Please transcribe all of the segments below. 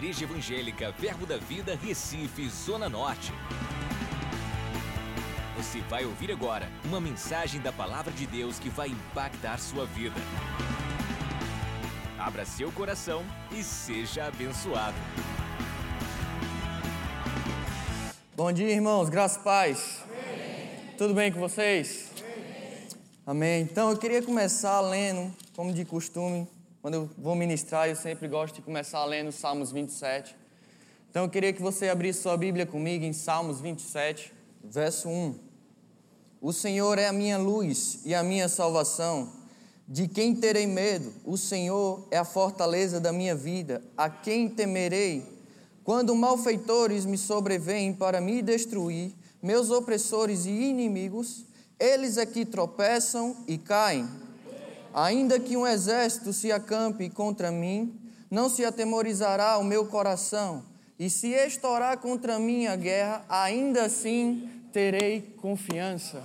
Igreja Evangélica Verbo da Vida, Recife, Zona Norte. Você vai ouvir agora uma mensagem da Palavra de Deus que vai impactar sua vida. Abra seu coração e seja abençoado. Bom dia, irmãos. Graças e paz. Amém. Tudo bem com vocês? Amém. Amém. Então, eu queria começar lendo, como de costume, quando eu vou ministrar, eu sempre gosto de começar lendo Salmos 27. Então eu queria que você abrisse sua Bíblia comigo em Salmos 27, verso 1. O Senhor é a minha luz e a minha salvação. De quem terei medo? O Senhor é a fortaleza da minha vida. A quem temerei? Quando malfeitores me sobrevêm para me destruir, meus opressores e inimigos, eles é que tropeçam e caem. Ainda que um exército se acampe contra mim, não se atemorizará o meu coração. E se estourar contra mim a guerra, ainda assim terei confiança.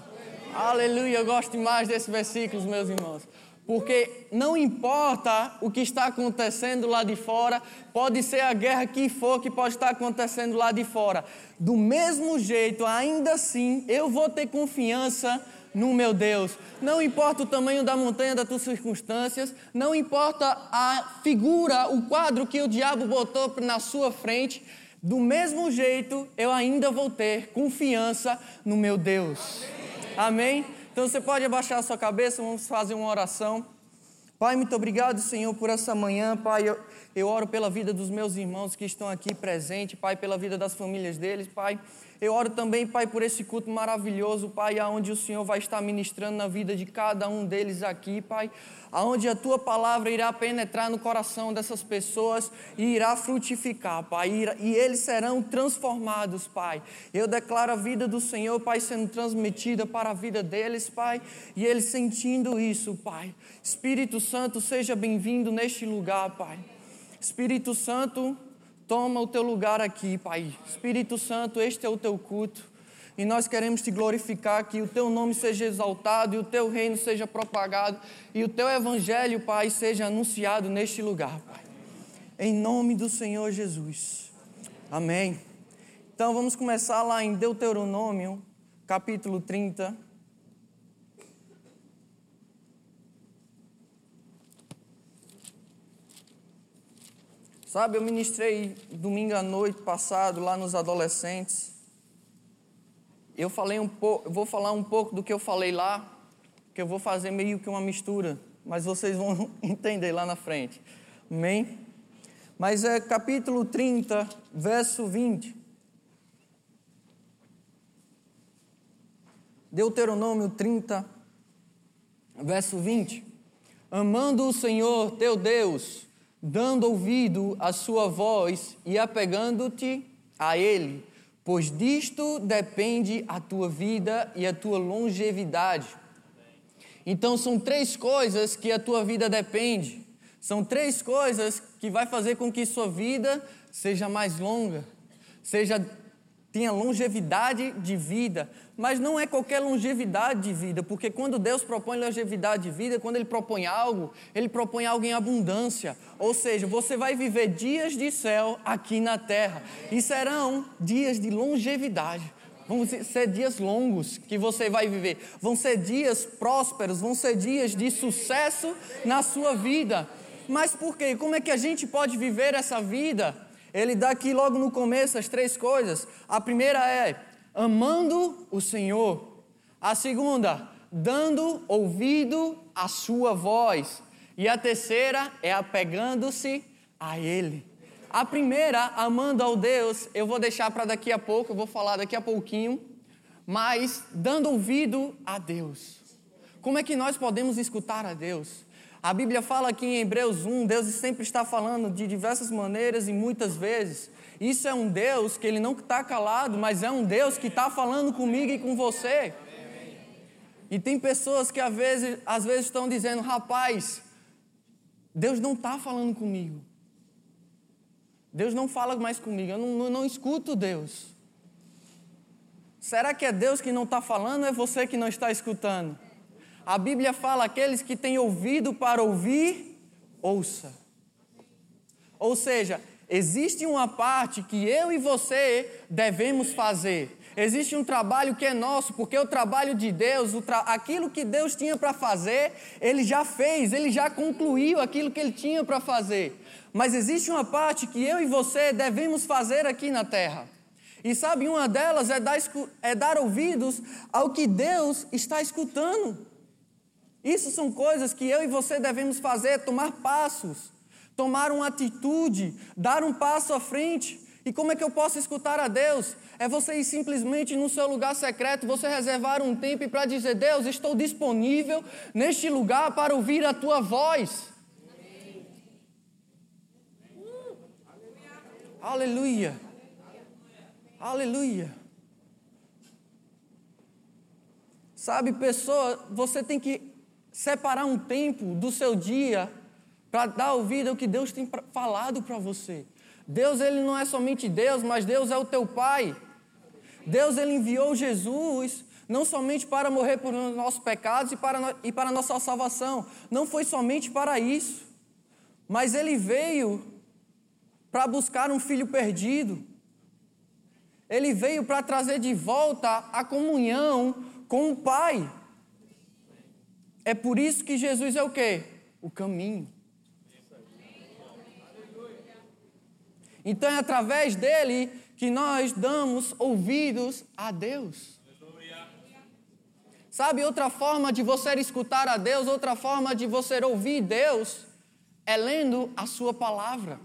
Aleluia, eu gosto demais desses versículos, meus irmãos. Porque não importa o que está acontecendo lá de fora, pode ser a guerra que for que pode estar acontecendo lá de fora. Do mesmo jeito, ainda assim, eu vou ter confiança no meu Deus. Não importa o tamanho da montanha das tuas circunstâncias, não importa a figura, o quadro que o diabo botou na sua frente, do mesmo jeito eu ainda vou ter confiança no meu Deus. Amém? Então você pode abaixar a sua cabeça, vamos fazer uma oração. Pai, muito obrigado, Senhor, por essa manhã. Pai, eu, eu oro pela vida dos meus irmãos que estão aqui presentes, Pai, pela vida das famílias deles, Pai. Eu oro também, Pai, por esse culto maravilhoso, Pai, aonde o Senhor vai estar ministrando na vida de cada um deles aqui, Pai. Aonde a tua palavra irá penetrar no coração dessas pessoas e irá frutificar, Pai. E eles serão transformados, Pai. Eu declaro a vida do Senhor, Pai, sendo transmitida para a vida deles, Pai. E eles sentindo isso, Pai. Espírito Santo, seja bem-vindo neste lugar, Pai. Espírito Santo, Toma o teu lugar aqui, Pai. Espírito Santo, este é o teu culto. E nós queremos te glorificar, que o teu nome seja exaltado e o teu reino seja propagado e o teu evangelho, Pai, seja anunciado neste lugar, Pai. Em nome do Senhor Jesus. Amém. Então vamos começar lá em Deuteronômio, capítulo 30. Sabe, eu ministrei domingo à noite passado lá nos adolescentes. Eu falei um pouco, vou falar um pouco do que eu falei lá, que eu vou fazer meio que uma mistura, mas vocês vão entender lá na frente. Amém? Mas é capítulo 30, verso 20. Deuteronômio 30, verso 20. Amando o Senhor teu Deus dando ouvido à sua voz e apegando-te a Ele, pois disto depende a tua vida e a tua longevidade. Então são três coisas que a tua vida depende. São três coisas que vai fazer com que sua vida seja mais longa, seja tenha longevidade de vida, mas não é qualquer longevidade de vida, porque quando Deus propõe longevidade de vida, quando Ele propõe algo, Ele propõe algo em abundância. Ou seja, você vai viver dias de céu aqui na terra, e serão dias de longevidade. Vão ser dias longos que você vai viver, vão ser dias prósperos, vão ser dias de sucesso na sua vida. Mas por quê? Como é que a gente pode viver essa vida? Ele dá aqui logo no começo as três coisas. A primeira é amando o Senhor. A segunda, dando ouvido à sua voz. E a terceira é apegando-se a Ele. A primeira, amando ao Deus, eu vou deixar para daqui a pouco, eu vou falar daqui a pouquinho, mas dando ouvido a Deus. Como é que nós podemos escutar a Deus? A Bíblia fala aqui em Hebreus 1, Deus sempre está falando de diversas maneiras e muitas vezes. Isso é um Deus que ele não está calado, mas é um Deus que está falando comigo e com você. E tem pessoas que às vezes, às vezes estão dizendo, rapaz, Deus não está falando comigo. Deus não fala mais comigo, eu não, eu não escuto Deus. Será que é Deus que não está falando ou é você que não está escutando? A Bíblia fala: aqueles que têm ouvido para ouvir, ouça. Ou seja, existe uma parte que eu e você devemos fazer. Existe um trabalho que é nosso, porque o trabalho de Deus, aquilo que Deus tinha para fazer, Ele já fez, Ele já concluiu aquilo que Ele tinha para fazer. Mas existe uma parte que eu e você devemos fazer aqui na terra. E sabe, uma delas é dar, é dar ouvidos ao que Deus está escutando. Isso são coisas que eu e você devemos fazer, tomar passos, tomar uma atitude, dar um passo à frente. E como é que eu posso escutar a Deus? É você ir simplesmente no seu lugar secreto, você reservar um tempo para dizer: Deus, estou disponível neste lugar para ouvir a tua voz. Aleluia. Aleluia. Sabe, pessoa, você tem que separar um tempo do seu dia para dar ouvido ao que Deus tem falado para você. Deus, ele não é somente Deus, mas Deus é o teu Pai. Deus, ele enviou Jesus não somente para morrer por nossos pecados e para, e para nossa salvação. Não foi somente para isso. Mas ele veio para buscar um filho perdido. Ele veio para trazer de volta a comunhão com o Pai. É por isso que Jesus é o quê? O caminho. Então é através dele que nós damos ouvidos a Deus. Sabe, outra forma de você escutar a Deus, outra forma de você ouvir Deus, é lendo a sua palavra.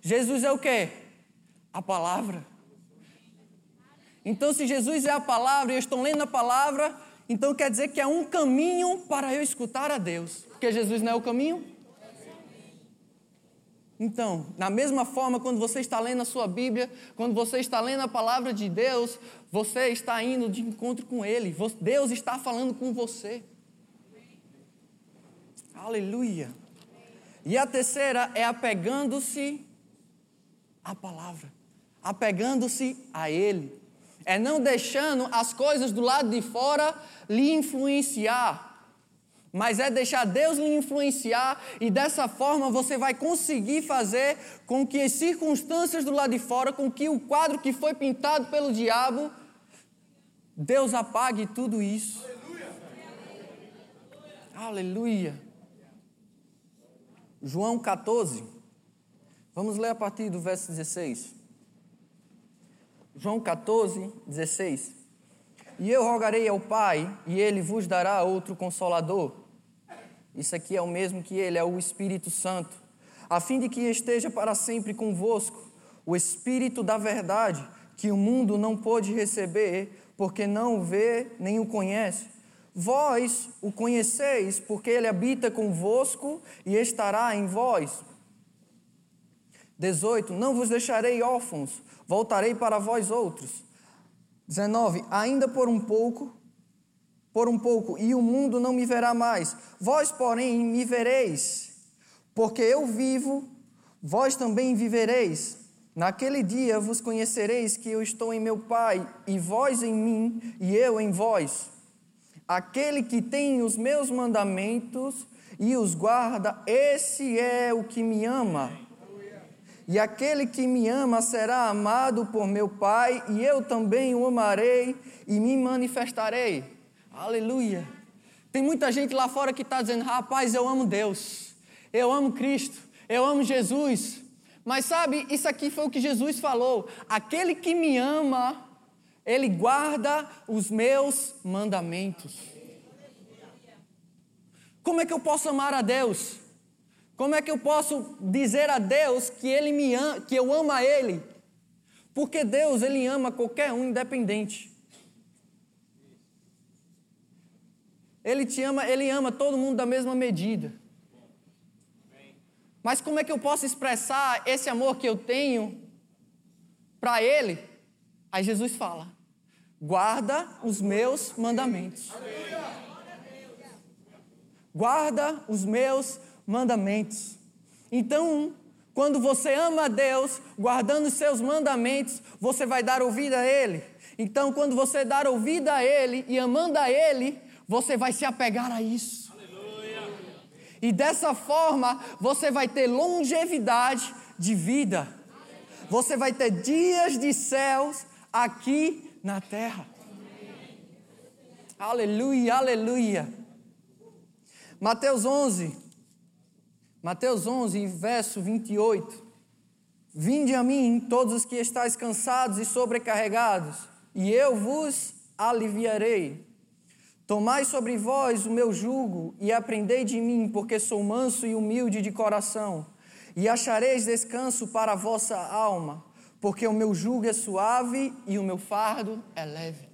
Jesus é o quê? A palavra. Então, se Jesus é a palavra e eu estou lendo a palavra, então quer dizer que é um caminho para eu escutar a Deus. Porque Jesus não é o caminho? Então, da mesma forma, quando você está lendo a sua Bíblia, quando você está lendo a palavra de Deus, você está indo de encontro com Ele. Deus está falando com você. Aleluia. E a terceira é apegando-se à palavra, apegando-se a Ele. É não deixando as coisas do lado de fora lhe influenciar mas é deixar Deus lhe influenciar e dessa forma você vai conseguir fazer com que as circunstâncias do lado de fora, com que o quadro que foi pintado pelo diabo, Deus apague tudo isso. Aleluia. Aleluia. João 14. Vamos ler a partir do verso 16. João 14, 16. E eu rogarei ao Pai, e ele vos dará outro consolador isso aqui é o mesmo que ele, é o Espírito Santo, a fim de que esteja para sempre convosco, o Espírito da verdade, que o mundo não pôde receber, porque não o vê nem o conhece. Vós o conheceis, porque ele habita convosco e estará em vós. 18. Não vos deixarei órfãos, voltarei para vós outros. 19. Ainda por um pouco por um pouco, e o mundo não me verá mais. Vós, porém, me vereis, porque eu vivo, vós também vivereis. Naquele dia vos conhecereis que eu estou em meu Pai, e vós em mim, e eu em vós. Aquele que tem os meus mandamentos e os guarda, esse é o que me ama. E aquele que me ama será amado por meu Pai, e eu também o amarei e me manifestarei. Aleluia. Tem muita gente lá fora que está dizendo: rapaz, eu amo Deus, eu amo Cristo, eu amo Jesus. Mas sabe, isso aqui foi o que Jesus falou: aquele que me ama, ele guarda os meus mandamentos. Como é que eu posso amar a Deus? Como é que eu posso dizer a Deus que ele me ama, que eu amo a ele? Porque Deus, ele ama qualquer um independente. Ele te ama, ele ama todo mundo da mesma medida. Mas como é que eu posso expressar esse amor que eu tenho para ele? Aí Jesus fala: guarda os meus mandamentos. Guarda os meus mandamentos. Então, quando você ama a Deus, guardando os seus mandamentos, você vai dar ouvido a Ele. Então, quando você dar ouvido a Ele e amando a Ele, você vai se apegar a isso. E dessa forma, você vai ter longevidade de vida. Você vai ter dias de céus aqui na terra. Aleluia, aleluia. Mateus 11, Mateus 11, verso 28. Vinde a mim, todos os que estáis cansados e sobrecarregados, e eu vos aliviarei. Tomai sobre vós o meu jugo e aprendei de mim, porque sou manso e humilde de coração, e achareis descanso para a vossa alma, porque o meu jugo é suave e o meu fardo é leve.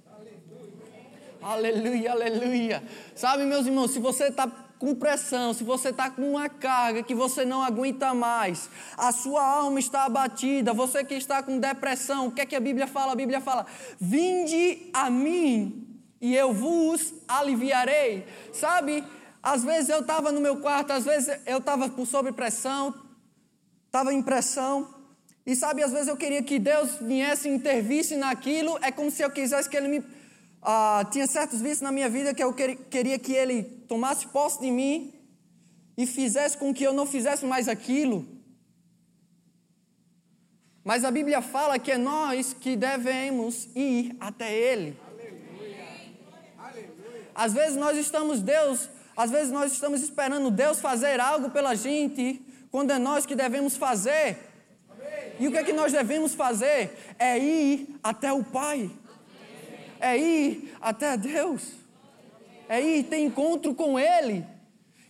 Aleluia, aleluia. aleluia. Sabe, meus irmãos, se você está com pressão, se você está com uma carga que você não aguenta mais, a sua alma está abatida, você que está com depressão, o que é que a Bíblia fala? A Bíblia fala: Vinde a mim e eu vos aliviarei. Sabe, às vezes eu estava no meu quarto, às vezes eu estava sob pressão, estava em pressão, e sabe, às vezes eu queria que Deus viesse e intervisse naquilo, é como se eu quisesse que Ele me ah, tinha certos vícios na minha vida que eu queria que ele tomasse posse de mim e fizesse com que eu não fizesse mais aquilo. Mas a Bíblia fala que é nós que devemos ir até Ele. Às vezes nós estamos Deus, às vezes nós estamos esperando Deus fazer algo pela gente, quando é nós que devemos fazer. E o que é que nós devemos fazer? É ir até o Pai é ir até Deus, é ir ter encontro com Ele.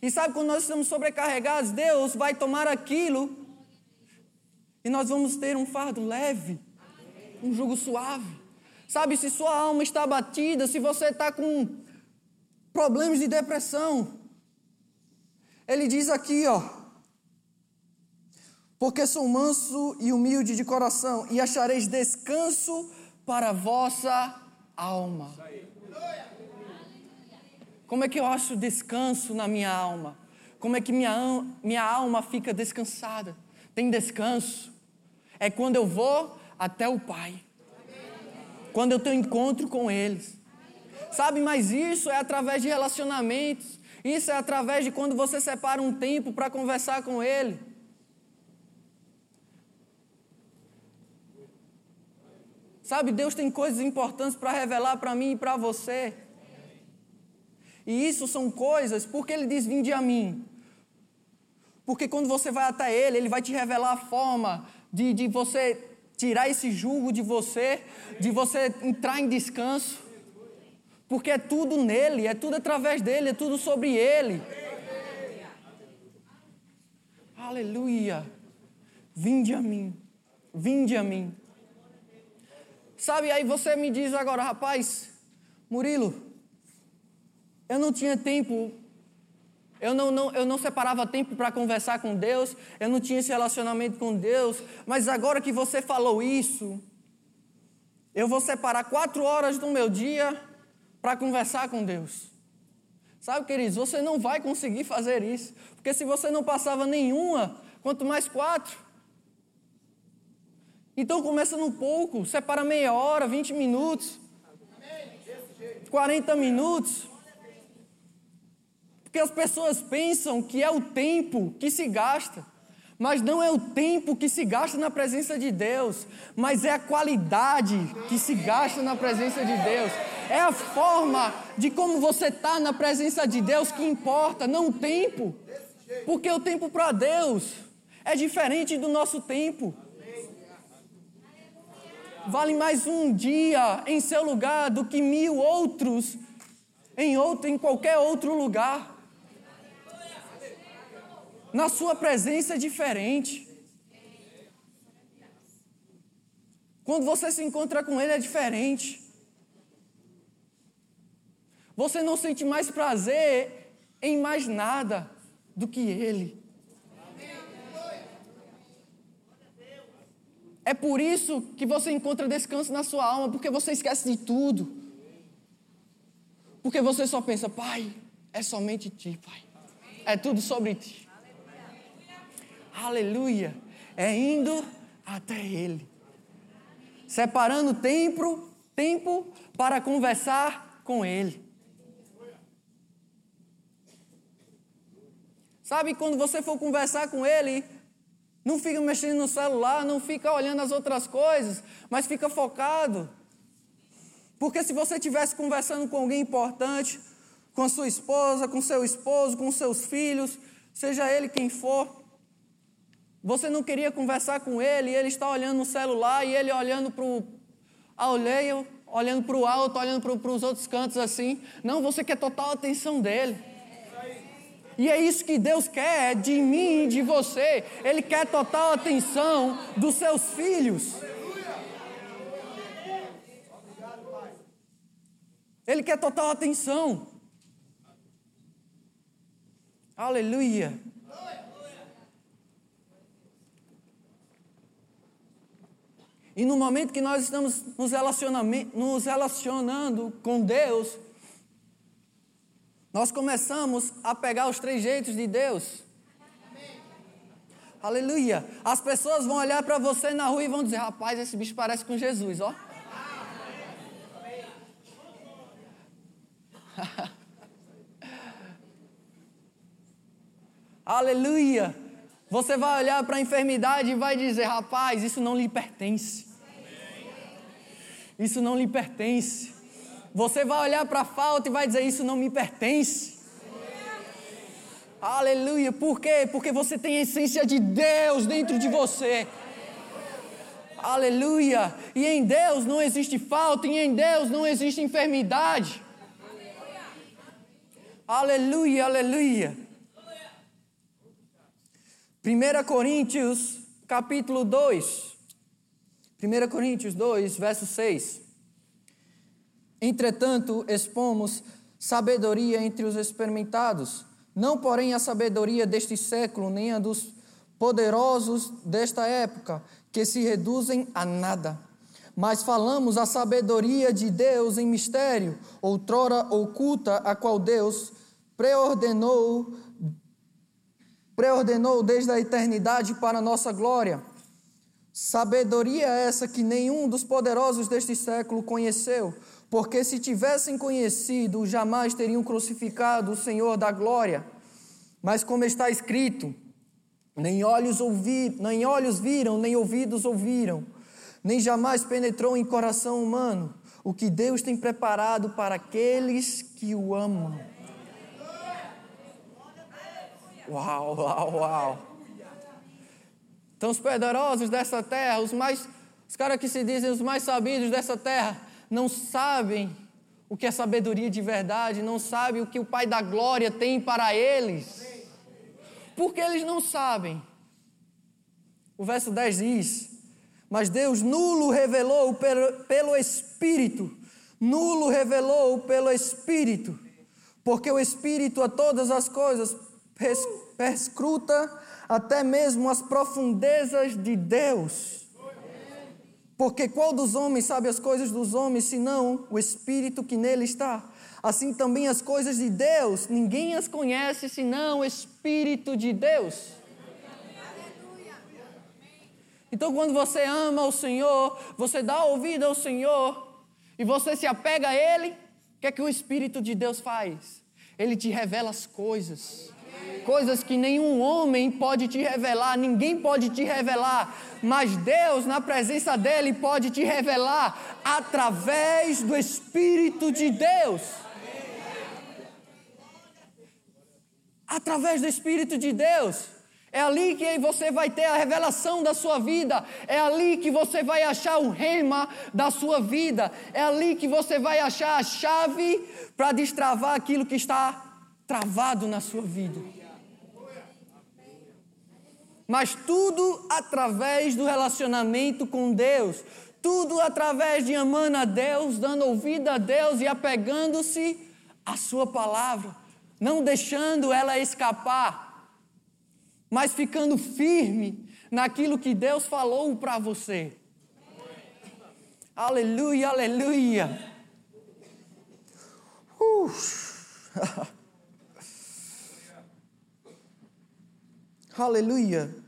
E sabe, quando nós estamos sobrecarregados, Deus vai tomar aquilo e nós vamos ter um fardo leve, um jugo suave. Sabe, se sua alma está batida, se você está com problemas de depressão, ele diz aqui, ó, porque sou manso e humilde de coração, e achareis descanso para a vossa alma. Como é que eu acho descanso na minha alma? Como é que minha, minha alma fica descansada? Tem descanso. É quando eu vou até o Pai. Quando eu tenho encontro com eles. Sabe, mas isso é através de relacionamentos. Isso é através de quando você separa um tempo para conversar com Ele. Sabe, Deus tem coisas importantes para revelar para mim e para você. E isso são coisas, porque Ele diz: Vinde a mim. Porque quando você vai até Ele, Ele vai te revelar a forma de, de você tirar esse jugo de você, de você entrar em descanso. Porque é tudo nele, é tudo através dele, é tudo sobre Ele. Aleluia. Vinde a mim, vinde a mim. Sabe, aí você me diz agora, rapaz, Murilo, eu não tinha tempo, eu não, não, eu não separava tempo para conversar com Deus, eu não tinha esse relacionamento com Deus, mas agora que você falou isso, eu vou separar quatro horas do meu dia para conversar com Deus. Sabe, queridos, você não vai conseguir fazer isso, porque se você não passava nenhuma, quanto mais quatro, então começa no pouco, separa meia hora, 20 minutos, 40 minutos. Porque as pessoas pensam que é o tempo que se gasta, mas não é o tempo que se gasta na presença de Deus, mas é a qualidade que se gasta na presença de Deus. É a forma de como você está na presença de Deus que importa, não o tempo. Porque o tempo para Deus é diferente do nosso tempo. Vale mais um dia em seu lugar do que mil outros em outro, em qualquer outro lugar. Na sua presença é diferente. Quando você se encontra com Ele é diferente. Você não sente mais prazer em mais nada do que Ele. É por isso que você encontra descanso na sua alma, porque você esquece de tudo. Porque você só pensa, Pai, é somente Ti, Pai. É tudo sobre Ti. Aleluia. É indo até Ele. Separando tempo, tempo para conversar com Ele. Sabe, quando você for conversar com Ele, Não fica mexendo no celular, não fica olhando as outras coisas, mas fica focado. Porque se você estivesse conversando com alguém importante, com a sua esposa, com seu esposo, com seus filhos, seja ele quem for, você não queria conversar com ele, e ele está olhando no celular e ele olhando para o alheio, olhando para o alto, olhando para os outros cantos assim. Não, você quer total atenção dele. E é isso que Deus quer de mim e de você. Ele quer total atenção dos seus filhos. Ele quer total atenção. Aleluia. E no momento que nós estamos nos, nos relacionando com Deus, nós começamos a pegar os três jeitos de Deus. Aleluia. As pessoas vão olhar para você na rua e vão dizer: rapaz, esse bicho parece com Jesus, ó. Aleluia. Você vai olhar para a enfermidade e vai dizer: rapaz, isso não lhe pertence. Isso não lhe pertence. Você vai olhar para a falta e vai dizer: Isso não me pertence. Aleluia. Por quê? Porque você tem a essência de Deus dentro de você. Aleluia. E em Deus não existe falta, e em Deus não existe enfermidade. Aleluia, aleluia. 1 Coríntios, capítulo 2. 1 Coríntios 2, verso 6. Entretanto, expomos sabedoria entre os experimentados, não porém a sabedoria deste século, nem a dos poderosos desta época, que se reduzem a nada. Mas falamos a sabedoria de Deus em mistério, outrora oculta, a qual Deus preordenou preordenou desde a eternidade para a nossa glória. Sabedoria essa que nenhum dos poderosos deste século conheceu, porque se tivessem conhecido, jamais teriam crucificado o Senhor da glória. Mas como está escrito, nem olhos, ouvir, nem olhos viram, nem ouvidos ouviram, nem jamais penetrou em coração humano o que Deus tem preparado para aqueles que o amam. Uau, uau, uau. Então, os poderosos dessa terra, os mais, os caras que se dizem os mais sabidos dessa terra, não sabem o que é sabedoria de verdade, não sabem o que o Pai da Glória tem para eles. Porque eles não sabem. O verso 10 diz: Mas Deus nulo revelou pelo, Espírito, nulo revelou pelo Espírito, porque o Espírito a todas as coisas perscruta até mesmo as profundezas de Deus. Porque qual dos homens sabe as coisas dos homens, senão o Espírito que nele está? Assim também as coisas de Deus, ninguém as conhece senão o Espírito de Deus. Então, quando você ama o Senhor, você dá ouvido ao Senhor e você se apega a Ele, o que é que o Espírito de Deus faz? Ele te revela as coisas coisas que nenhum homem pode te revelar, ninguém pode te revelar, mas Deus, na presença dEle, pode te revelar através do Espírito de Deus. Através do Espírito de Deus. É ali que você vai ter a revelação da sua vida. É ali que você vai achar o rema da sua vida. É ali que você vai achar a chave para destravar aquilo que está travado na sua vida mas tudo através do relacionamento com Deus, tudo através de amando a Deus, dando ouvido a Deus e apegando-se à Sua palavra, não deixando ela escapar, mas ficando firme naquilo que Deus falou para você. Aleluia, aleluia. Uh. Aleluia.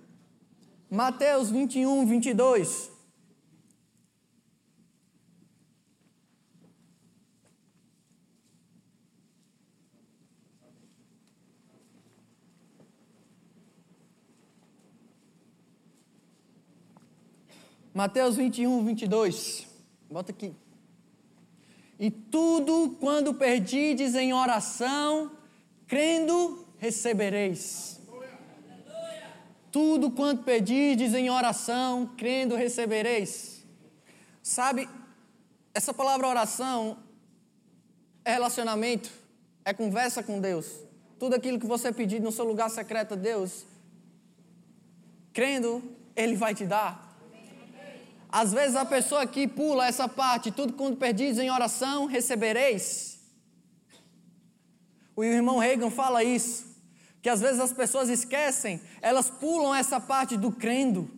Mateus 21, 22. Mateus 21, 22. Bota aqui. E tudo quando perdides em oração, crendo, recebereis. Tudo quanto pedirdes em oração, crendo, recebereis. Sabe, essa palavra oração é relacionamento, é conversa com Deus. Tudo aquilo que você pedir no seu lugar secreto a Deus, crendo, Ele vai te dar. Às vezes a pessoa aqui pula essa parte, tudo quando perdidos em oração, recebereis. O irmão Reagan fala isso, que às vezes as pessoas esquecem, elas pulam essa parte do crendo.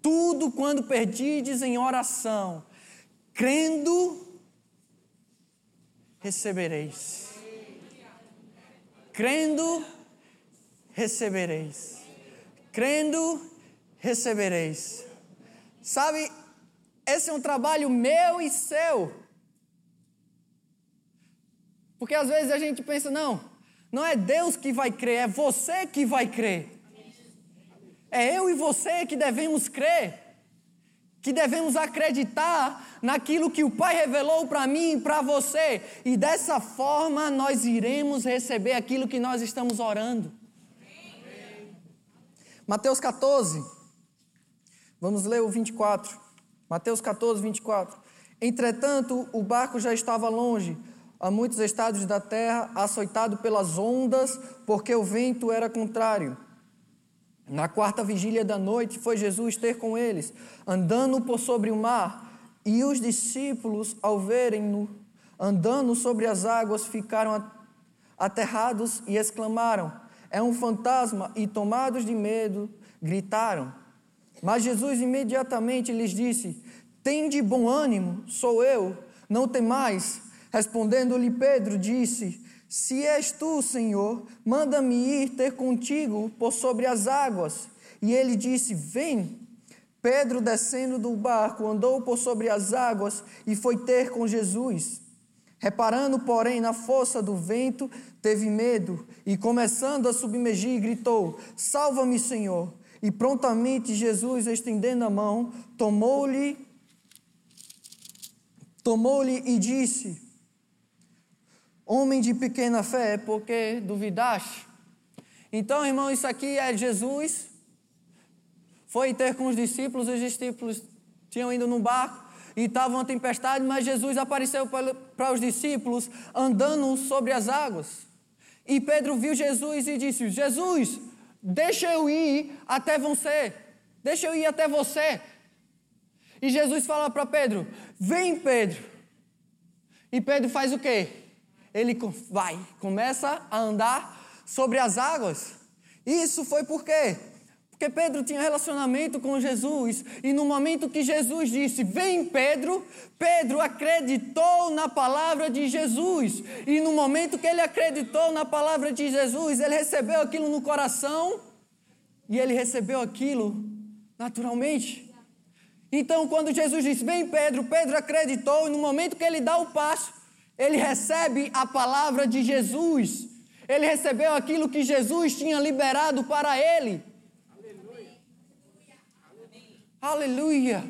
Tudo quando perdides em oração, crendo, recebereis. Crendo, recebereis crendo, recebereis. Sabe, esse é um trabalho meu e seu. Porque às vezes a gente pensa, não, não é Deus que vai crer, é você que vai crer. É eu e você que devemos crer, que devemos acreditar naquilo que o Pai revelou para mim e para você, e dessa forma nós iremos receber aquilo que nós estamos orando. Mateus 14, vamos ler o 24. Mateus 14, 24. Entretanto, o barco já estava longe, a muitos estados da terra, açoitado pelas ondas, porque o vento era contrário. Na quarta vigília da noite foi Jesus ter com eles, andando por sobre o mar, e os discípulos, ao verem-no andando sobre as águas, ficaram aterrados e exclamaram: é um fantasma, e tomados de medo, gritaram. Mas Jesus imediatamente lhes disse: Tende bom ânimo, sou eu, não temais. Respondendo-lhe Pedro, disse: Se és tu, Senhor, manda-me ir ter contigo por sobre as águas. E ele disse: Vem. Pedro, descendo do barco, andou por sobre as águas e foi ter com Jesus. Reparando, porém, na força do vento, teve medo e, começando a submergir, gritou: Salva-me, Senhor! E prontamente Jesus, estendendo a mão, tomou-lhe tomou-lhe e disse: Homem de pequena fé, porque duvidaste? Então, irmão, isso aqui é Jesus. Foi ter com os discípulos, os discípulos tinham ido no barco e estava uma tempestade, mas Jesus apareceu para os discípulos andando sobre as águas. E Pedro viu Jesus e disse: Jesus, deixa eu ir até você. Deixa eu ir até você. E Jesus fala para Pedro: Vem, Pedro. E Pedro faz o quê? Ele vai, começa a andar sobre as águas. Isso foi por quê? Porque Pedro tinha relacionamento com Jesus, e no momento que Jesus disse: Vem, Pedro, Pedro acreditou na palavra de Jesus. E no momento que ele acreditou na palavra de Jesus, ele recebeu aquilo no coração, e ele recebeu aquilo naturalmente. Então, quando Jesus disse: Vem, Pedro, Pedro acreditou, e no momento que ele dá o passo, ele recebe a palavra de Jesus. Ele recebeu aquilo que Jesus tinha liberado para ele. Aleluia.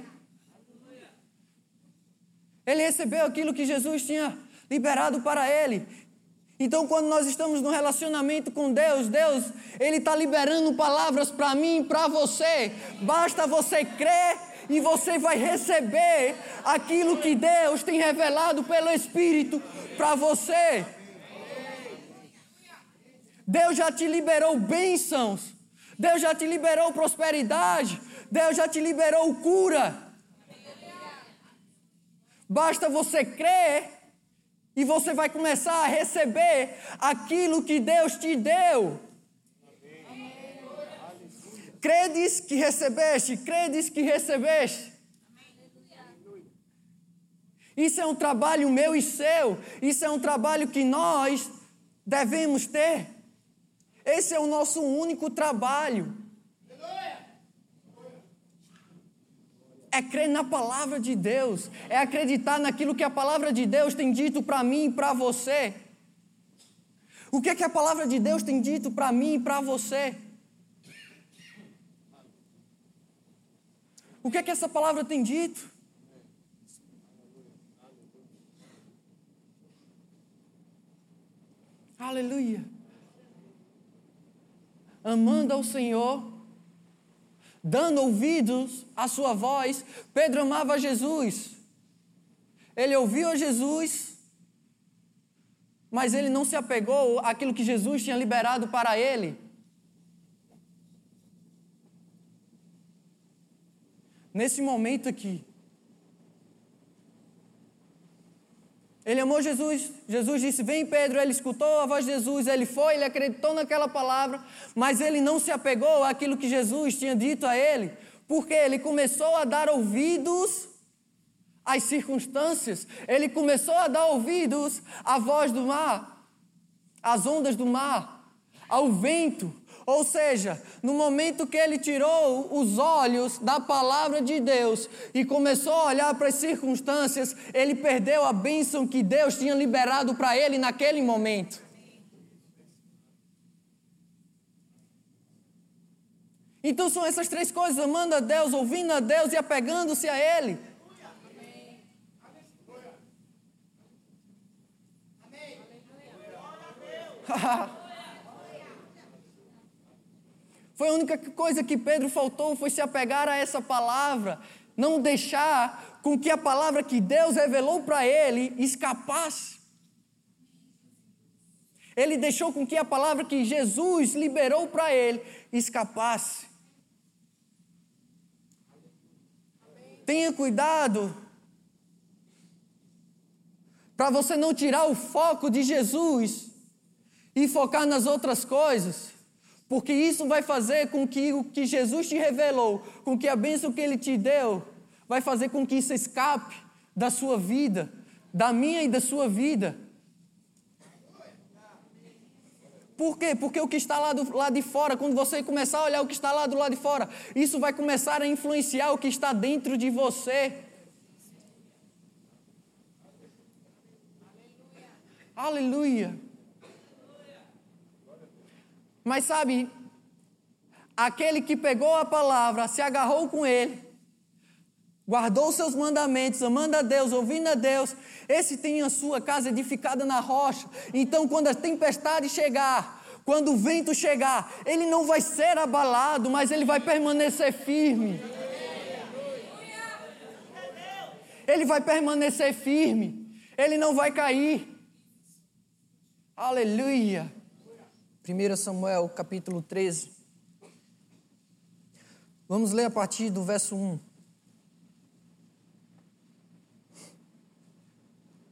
Ele recebeu aquilo que Jesus tinha liberado para ele. Então, quando nós estamos no relacionamento com Deus, Deus, Ele está liberando palavras para mim e para você. Basta você crer e você vai receber aquilo que Deus tem revelado pelo Espírito para você. Deus já te liberou bênçãos. Deus já te liberou prosperidade. Deus já te liberou cura. Basta você crer e você vai começar a receber aquilo que Deus te deu. Credes que recebeste, credes que recebeste. Isso é um trabalho meu e seu. Isso é um trabalho que nós devemos ter. Esse é o nosso único trabalho. é crer na palavra de Deus, é acreditar naquilo que a palavra de Deus tem dito para mim e para você. O que é que a palavra de Deus tem dito para mim e para você? O que é que essa palavra tem dito? Aleluia. Amando ao Senhor, dando ouvidos à sua voz, Pedro amava Jesus. Ele ouviu a Jesus, mas ele não se apegou àquilo que Jesus tinha liberado para ele. Nesse momento aqui. Ele amou Jesus, Jesus disse: Vem, Pedro. Ele escutou a voz de Jesus, ele foi, ele acreditou naquela palavra, mas ele não se apegou àquilo que Jesus tinha dito a ele, porque ele começou a dar ouvidos às circunstâncias, ele começou a dar ouvidos à voz do mar, às ondas do mar, ao vento, ou seja, no momento que ele tirou os olhos da palavra de Deus e começou a olhar para as circunstâncias, ele perdeu a bênção que Deus tinha liberado para ele naquele momento. Então são essas três coisas: amando a Deus, ouvindo a Deus e apegando-se a Ele. Amém. Amém. Foi a única coisa que Pedro faltou, foi se apegar a essa palavra, não deixar com que a palavra que Deus revelou para ele escapasse. Ele deixou com que a palavra que Jesus liberou para ele escapasse. Tenha cuidado para você não tirar o foco de Jesus e focar nas outras coisas. Porque isso vai fazer com que o que Jesus te revelou, com que a bênção que Ele te deu, vai fazer com que isso escape da sua vida, da minha e da sua vida. Por quê? Porque o que está lá do lado de fora, quando você começar a olhar o que está lá do lado de fora, isso vai começar a influenciar o que está dentro de você. Aleluia. Aleluia. Mas sabe, aquele que pegou a palavra, se agarrou com ele, guardou os seus mandamentos, amando a Deus, ouvindo a Deus, esse tem a sua casa edificada na rocha. Então, quando a tempestade chegar, quando o vento chegar, ele não vai ser abalado, mas ele vai permanecer firme. Ele vai permanecer firme. Ele não vai cair. Aleluia. 1 Samuel capítulo 13. Vamos ler a partir do verso 1.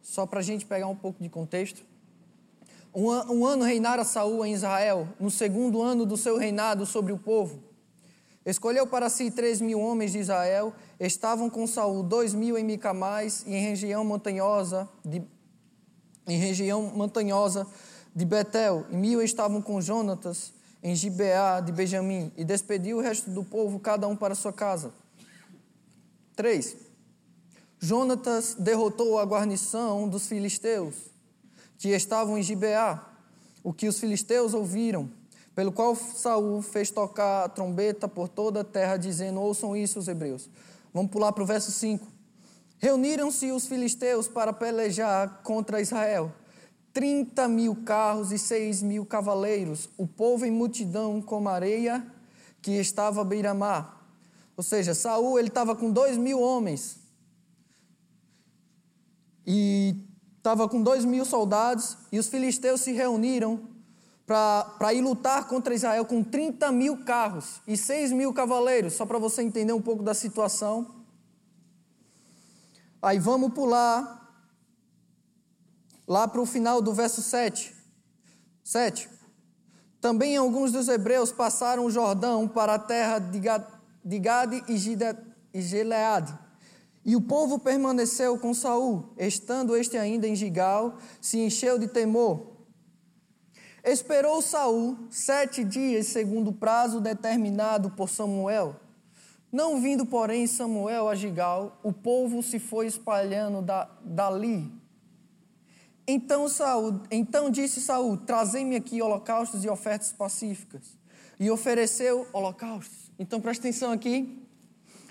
Só para a gente pegar um pouco de contexto. Um, um ano reinara Saul em Israel, no segundo ano do seu reinado sobre o povo. Escolheu para si três mil homens de Israel, estavam com Saul dois mil em Micamais e em região montanhosa de, em região montanhosa de Betel, e mil estavam com Jonatas em Gibeá de Benjamim, e despediu o resto do povo, cada um para sua casa. 3. Jonatas derrotou a guarnição dos filisteus, que estavam em Gibeá, o que os filisteus ouviram, pelo qual Saul fez tocar a trombeta por toda a terra, dizendo: Ouçam isso, os hebreus. Vamos pular para o verso 5. Reuniram-se os filisteus para pelejar contra Israel. 30 mil carros e 6 mil cavaleiros, o povo em multidão como areia que estava à beira-mar. Ou seja, Saul ele estava com dois mil homens e estava com dois mil soldados e os filisteus se reuniram para ir lutar contra Israel com 30 mil carros e 6 mil cavaleiros, só para você entender um pouco da situação. Aí vamos pular lá para o final do verso 7. 7. Também alguns dos hebreus passaram o Jordão para a terra de Gade e Gileade. E o povo permaneceu com Saul, estando este ainda em Gigal, se encheu de temor. Esperou Saul sete dias, segundo o prazo determinado por Samuel. Não vindo, porém, Samuel a Gigal, o povo se foi espalhando da, dali então, Saul, então disse Saul: Trazei-me aqui holocaustos e ofertas pacíficas. E ofereceu holocaustos. Então preste atenção aqui.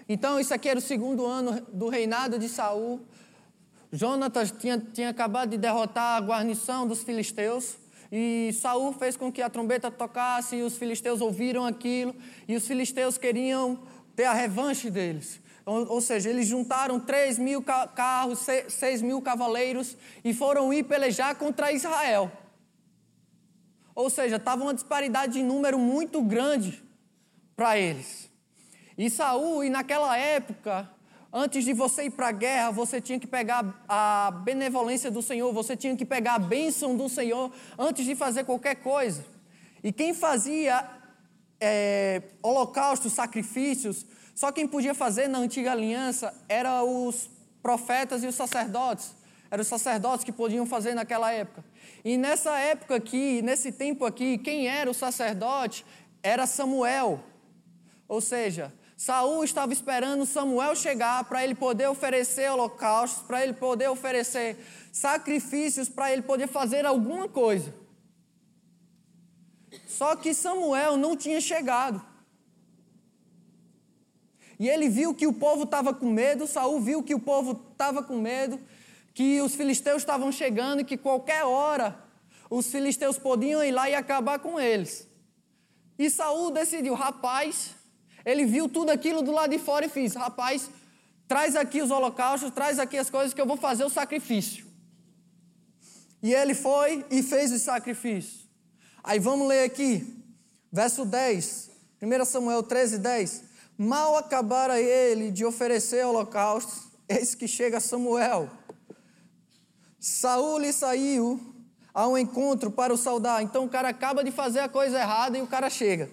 Então, isso aqui era o segundo ano do reinado de Saul. Jonatas tinha, tinha acabado de derrotar a guarnição dos filisteus. E Saul fez com que a trombeta tocasse e os filisteus ouviram aquilo. E os filisteus queriam ter a revanche deles. Ou, seja, eles juntaram 3 mil carros, 6 mil cavaleiros e foram ir pelejar contra Israel. Ou seja, estava uma disparidade de número muito grande para eles. E Saul, e naquela época, antes de você ir para a guerra, você tinha que pegar a benevolência do Senhor, você tinha que pegar a bênção do Senhor antes de fazer qualquer coisa. E quem fazia é, holocaustos, sacrifícios, só quem podia fazer na antiga aliança eram os profetas e os sacerdotes. Eram os sacerdotes que podiam fazer naquela época. E nessa época aqui, nesse tempo aqui, quem era o sacerdote era Samuel. Ou seja, Saul estava esperando Samuel chegar para ele poder oferecer holocaustos, para ele poder oferecer sacrifícios, para ele poder fazer alguma coisa. Só que Samuel não tinha chegado. E ele viu que o povo estava com medo, Saul viu que o povo estava com medo, que os filisteus estavam chegando e que qualquer hora os filisteus podiam ir lá e acabar com eles. E Saul decidiu, rapaz, ele viu tudo aquilo do lado de fora e fez: rapaz, traz aqui os holocaustos, traz aqui as coisas que eu vou fazer o sacrifício. E ele foi e fez o sacrifício. Aí vamos ler aqui, verso 10, 1 Samuel 13, 10. Mal acabara ele de oferecer holocaustos, eis que chega Samuel. Saul lhe saiu ao encontro para o saudar. Então o cara acaba de fazer a coisa errada e o cara chega.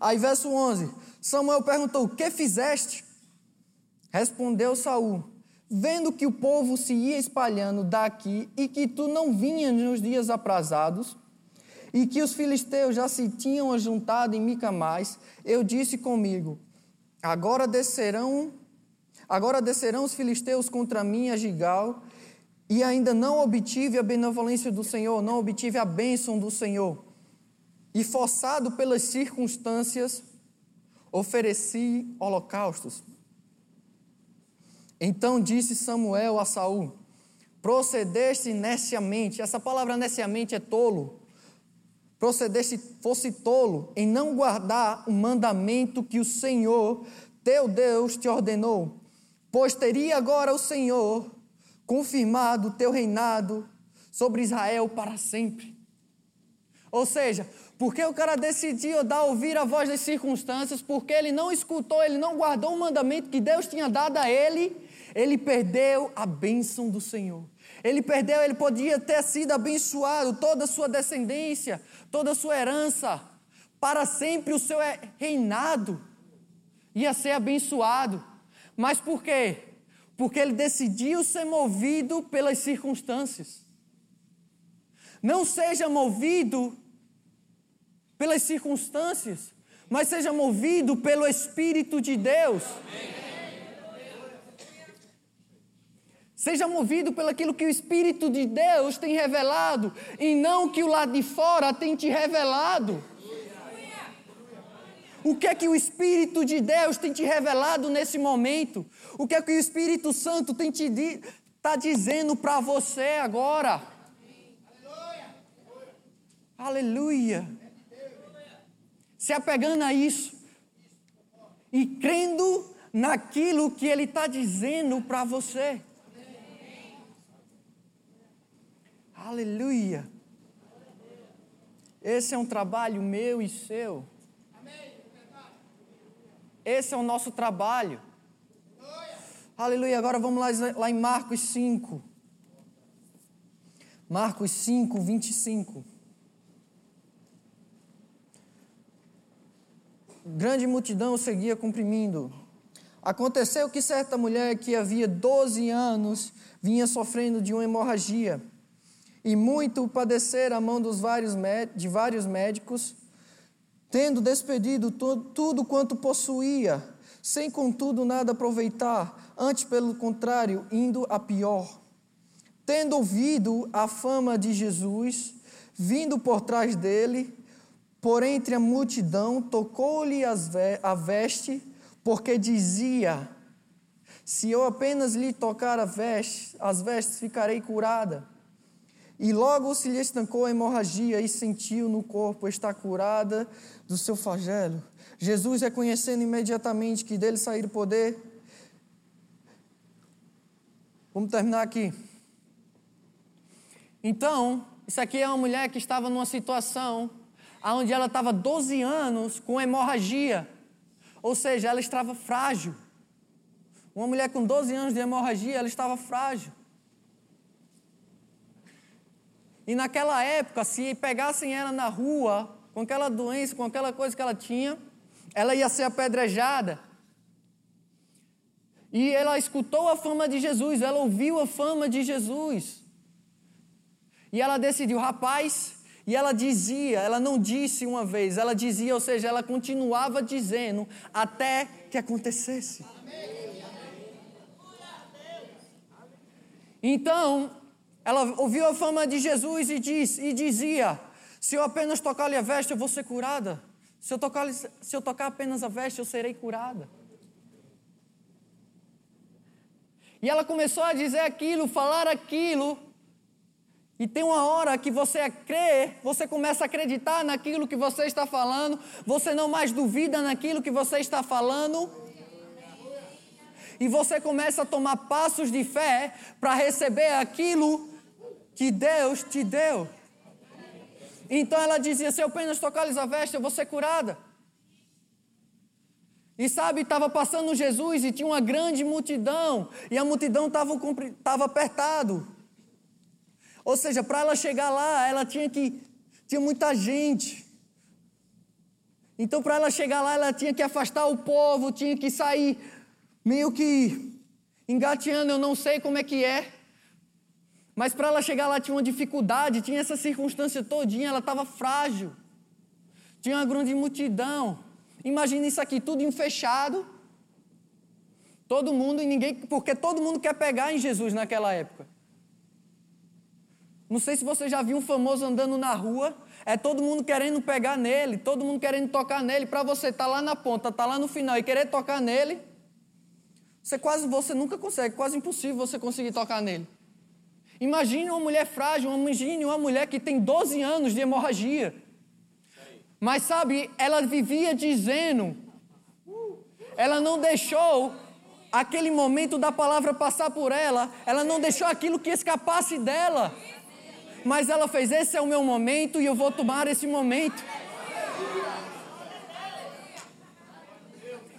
Aí, verso 11: Samuel perguntou: O que fizeste? Respondeu Saul: Vendo que o povo se ia espalhando daqui e que tu não vinhas nos dias aprazados, e que os filisteus já se tinham ajuntado em Micamais, eu disse comigo: Agora descerão, agora descerão os filisteus contra mim a Gigal, e ainda não obtive a benevolência do Senhor, não obtive a bênção do Senhor e forçado pelas circunstâncias, ofereci holocaustos. Então disse Samuel a Saul: Procedeste neciamente, essa palavra neciamente é tolo. Procedeste, fosse tolo em não guardar o mandamento que o Senhor, teu Deus, te ordenou. Pois teria agora o Senhor confirmado o teu reinado sobre Israel para sempre. Ou seja, porque o cara decidiu dar ouvir a voz das circunstâncias, porque ele não escutou, ele não guardou o mandamento que Deus tinha dado a ele, ele perdeu a bênção do Senhor. Ele perdeu, ele podia ter sido abençoado, toda a sua descendência, toda a sua herança, para sempre o seu reinado ia ser abençoado. Mas por quê? Porque ele decidiu ser movido pelas circunstâncias. Não seja movido pelas circunstâncias, mas seja movido pelo Espírito de Deus. Seja movido pelo aquilo que o Espírito de Deus tem revelado e não que o lado de fora tem te revelado. O que é que o Espírito de Deus tem te revelado nesse momento? O que é que o Espírito Santo tem te está dizendo para você agora? Aleluia. Aleluia se apegando a isso e crendo naquilo que Ele está dizendo para você. Aleluia. Esse é um trabalho meu e seu. Esse é o nosso trabalho. Aleluia. Agora vamos lá, lá em Marcos 5. Marcos 5, 25. grande multidão seguia comprimindo. Aconteceu que certa mulher que havia 12 anos vinha sofrendo de uma hemorragia e muito padecer a mão dos vários de vários médicos, tendo despedido tudo quanto possuía, sem contudo nada aproveitar, antes pelo contrário, indo a pior. Tendo ouvido a fama de Jesus, vindo por trás dele, por entre a multidão, tocou-lhe a veste, porque dizia: Se eu apenas lhe tocar veste, as vestes, ficarei curada. E logo se lhe estancou a hemorragia e sentiu no corpo estar curada do seu flagelo. Jesus, reconhecendo imediatamente que dele sair o poder. Vamos terminar aqui. Então, isso aqui é uma mulher que estava numa situação onde ela estava 12 anos com hemorragia. Ou seja, ela estava frágil. Uma mulher com 12 anos de hemorragia, ela estava frágil. E naquela época, se pegassem ela na rua, com aquela doença, com aquela coisa que ela tinha, ela ia ser apedrejada. E ela escutou a fama de Jesus, ela ouviu a fama de Jesus. E ela decidiu, rapaz, e ela dizia, ela não disse uma vez, ela dizia, ou seja, ela continuava dizendo até que acontecesse. Então, ela ouviu a fama de Jesus e, diz, e dizia: Se eu apenas tocar-lhe a veste, eu vou ser curada. Se eu, tocar, se eu tocar apenas a veste, eu serei curada. E ela começou a dizer aquilo, falar aquilo. E tem uma hora que você crê, você começa a acreditar naquilo que você está falando, você não mais duvida naquilo que você está falando. E você começa a tomar passos de fé para receber aquilo que Deus te deu. Então ela dizia: Se eu apenas tocar-lhes a veste, eu vou ser curada. E sabe, estava passando Jesus e tinha uma grande multidão, e a multidão estava apertado. Ou seja, para ela chegar lá, ela tinha que. Tinha muita gente. Então, para ela chegar lá, ela tinha que afastar o povo, tinha que sair meio que engateando, eu não sei como é que é. Mas para ela chegar lá tinha uma dificuldade, tinha essa circunstância todinha, ela estava frágil. Tinha uma grande multidão. Imagina isso aqui, tudo fechado. Todo mundo e ninguém, porque todo mundo quer pegar em Jesus naquela época. Não sei se você já viu um famoso andando na rua, é todo mundo querendo pegar nele, todo mundo querendo tocar nele, para você estar tá lá na ponta, estar tá lá no final e querer tocar nele, você quase você nunca consegue, quase impossível você conseguir tocar nele. Imagine uma mulher frágil, imagine uma mulher que tem 12 anos de hemorragia. Mas sabe, ela vivia dizendo, ela não deixou aquele momento da palavra passar por ela, ela não deixou aquilo que escapasse dela. Mas ela fez: esse é o meu momento e eu vou tomar esse momento.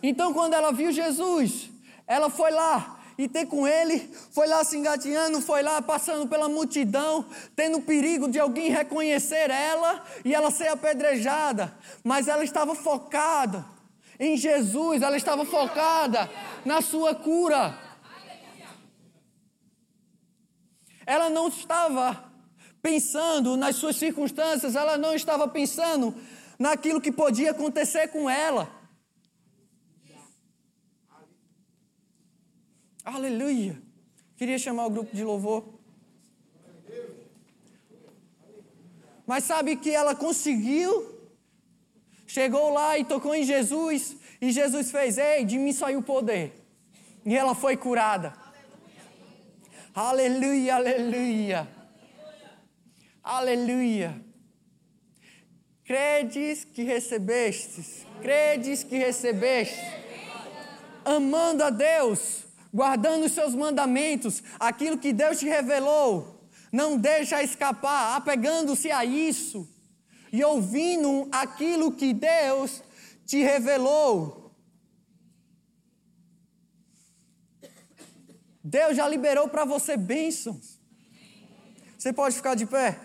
Então, quando ela viu Jesus, ela foi lá, e ter com ele, foi lá se engateando, foi lá passando pela multidão, tendo perigo de alguém reconhecer ela e ela ser apedrejada, mas ela estava focada em Jesus, ela estava focada na sua cura. Ela não estava pensando nas suas circunstâncias, ela não estava pensando naquilo que podia acontecer com ela. Aleluia. Queria chamar o grupo de louvor. Mas sabe que ela conseguiu? Chegou lá e tocou em Jesus. E Jesus fez: Ei, de mim saiu o poder. E ela foi curada. Aleluia, aleluia. Aleluia. Credes que recebestes. Credes que recebestes. Amando a Deus guardando os seus mandamentos, aquilo que Deus te revelou, não deixa escapar, apegando-se a isso e ouvindo aquilo que Deus te revelou. Deus já liberou para você bênçãos. Você pode ficar de pé?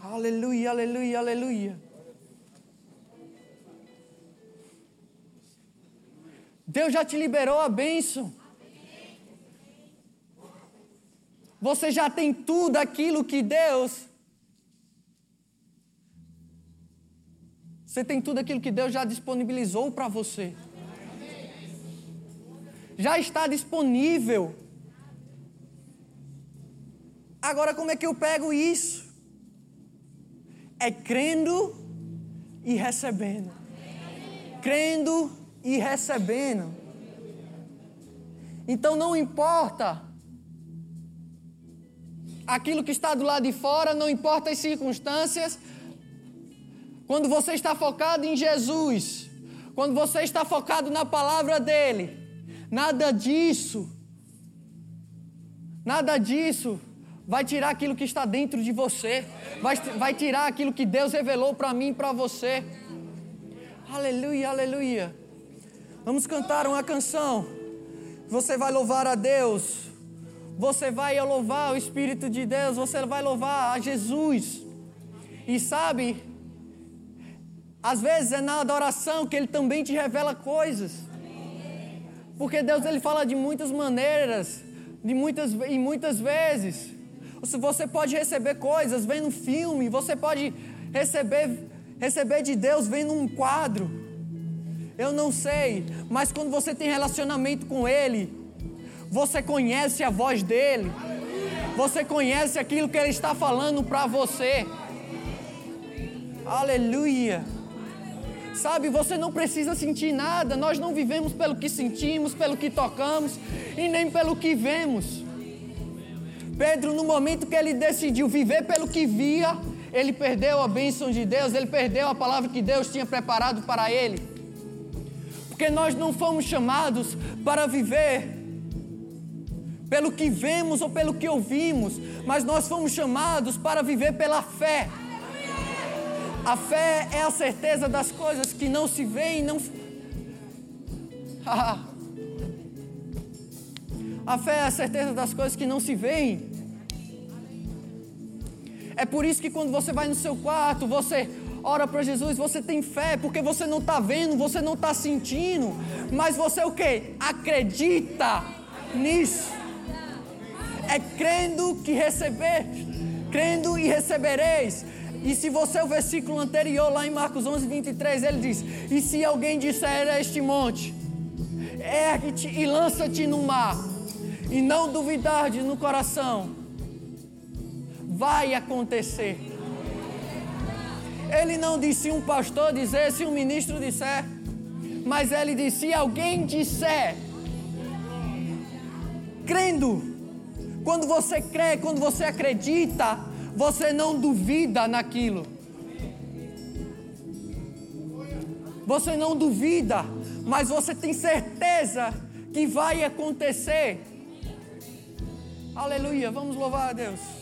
Aleluia, aleluia, aleluia. Deus já te liberou a bênção. Você já tem tudo aquilo que Deus. Você tem tudo aquilo que Deus já disponibilizou para você. Já está disponível. Agora, como é que eu pego isso? É crendo e recebendo. crendo e recebendo. Então não importa aquilo que está do lado de fora, não importa as circunstâncias. Quando você está focado em Jesus, quando você está focado na palavra dele, nada disso, nada disso vai tirar aquilo que está dentro de você, vai, vai tirar aquilo que Deus revelou para mim e para você. Aleluia, aleluia. Vamos cantar uma canção. Você vai louvar a Deus. Você vai louvar o Espírito de Deus. Você vai louvar a Jesus. E sabe, às vezes é na adoração que Ele também te revela coisas. Porque Deus ele fala de muitas maneiras, de muitas e muitas vezes. Você pode receber coisas vendo um filme, você pode receber receber de Deus vendo um quadro. Eu não sei, mas quando você tem relacionamento com Ele, você conhece a voz dele, você conhece aquilo que Ele está falando para você. Aleluia. Sabe, você não precisa sentir nada. Nós não vivemos pelo que sentimos, pelo que tocamos e nem pelo que vemos. Pedro, no momento que ele decidiu viver pelo que via, ele perdeu a bênção de Deus, ele perdeu a palavra que Deus tinha preparado para ele. Porque nós não fomos chamados para viver pelo que vemos ou pelo que ouvimos, mas nós fomos chamados para viver pela fé. A fé é a certeza das coisas que não se veem e não. a fé é a certeza das coisas que não se veem. É por isso que quando você vai no seu quarto, você ora para Jesus, você tem fé, porque você não está vendo, você não está sentindo, mas você o que? Acredita nisso. É crendo que receber, crendo e recebereis. E se você o versículo anterior, lá em Marcos 11, 23, ele diz: E se alguém disser a este monte, ergue-te e lança-te no mar, e não duvidar no coração, vai acontecer. Ele não disse um pastor dizer, se um ministro disser, mas ele disse: se alguém disser, crendo, quando você crê, quando você acredita, você não duvida naquilo. Você não duvida, mas você tem certeza que vai acontecer. Aleluia, vamos louvar a Deus.